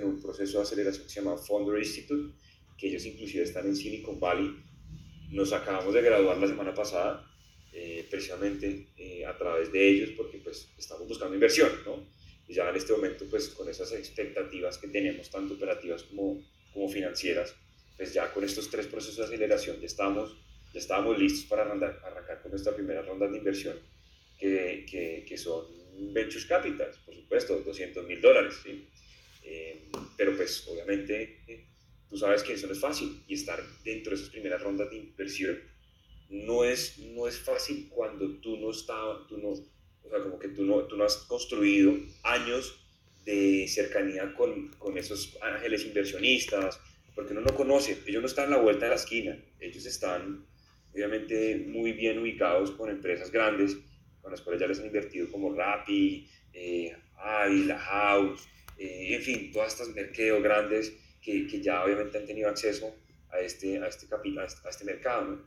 un proceso de aceleración que se llama Founder Institute, que ellos inclusive están en Silicon Valley. Nos acabamos de graduar la semana pasada, eh, precisamente eh, a través de ellos, porque pues estamos buscando inversión, ¿no? Y ya en este momento, pues con esas expectativas que tenemos, tanto operativas como, como financieras, pues ya con estos tres procesos de aceleración ya estamos, ya estábamos listos para arrancar, arrancar con nuestra primera ronda de inversión, que, que, que son Ventures Capital, por supuesto, 200 mil dólares, ¿sí? Eh, pero pues obviamente tú sabes que eso no es fácil y estar dentro de esas primeras rondas de inversión no es, no es fácil cuando tú no estás, tú no, o sea, como que tú no, tú no has construido años de cercanía con, con esos ángeles inversionistas, porque uno no conoce, ellos no están a la vuelta de la esquina, ellos están obviamente muy bien ubicados con empresas grandes con las cuales ya les han invertido como Rappi, eh, La House, eh, en fin, todas estas mercados grandes que, que, ya obviamente han tenido acceso a este, a este, capital, a este mercado.